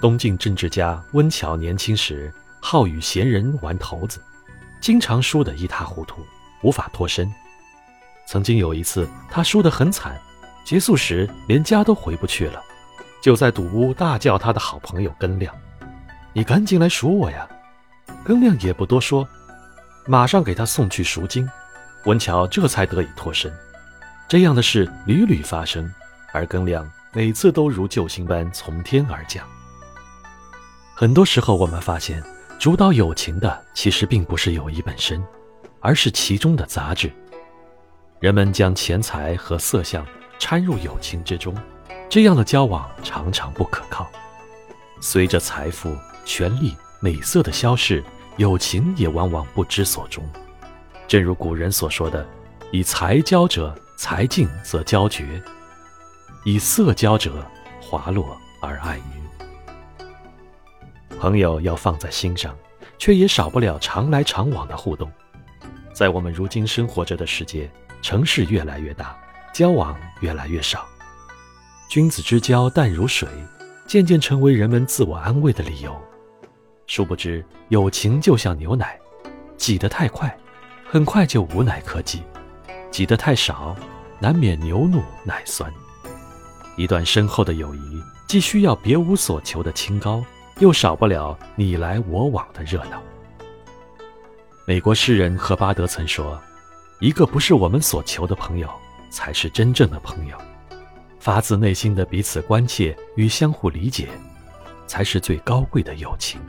东晋政治家温峤年轻时好与闲人玩骰子，经常输得一塌糊涂，无法脱身。曾经有一次，他输得很惨，结束时连家都回不去了，就在赌屋大叫他的好朋友根亮：“你赶紧来赎我呀！”根亮也不多说，马上给他送去赎金，温峤这才得以脱身。这样的事屡屡发生，而根亮每次都如救星般从天而降。很多时候，我们发现，主导友情的其实并不是友谊本身，而是其中的杂质。人们将钱财和色相掺入友情之中，这样的交往常常不可靠。随着财富、权力、美色的消逝，友情也往往不知所终。正如古人所说的：“以财交者，财尽则交绝；以色交者，滑落而爱于。”朋友要放在心上，却也少不了常来常往的互动。在我们如今生活着的世界，城市越来越大，交往越来越少，君子之交淡如水，渐渐成为人们自我安慰的理由。殊不知，友情就像牛奶，挤得太快，很快就无奶可挤；挤得太少，难免牛怒奶酸。一段深厚的友谊，既需要别无所求的清高。又少不了你来我往的热闹。美国诗人赫巴德曾说：“一个不是我们所求的朋友，才是真正的朋友。发自内心的彼此关切与相互理解，才是最高贵的友情。”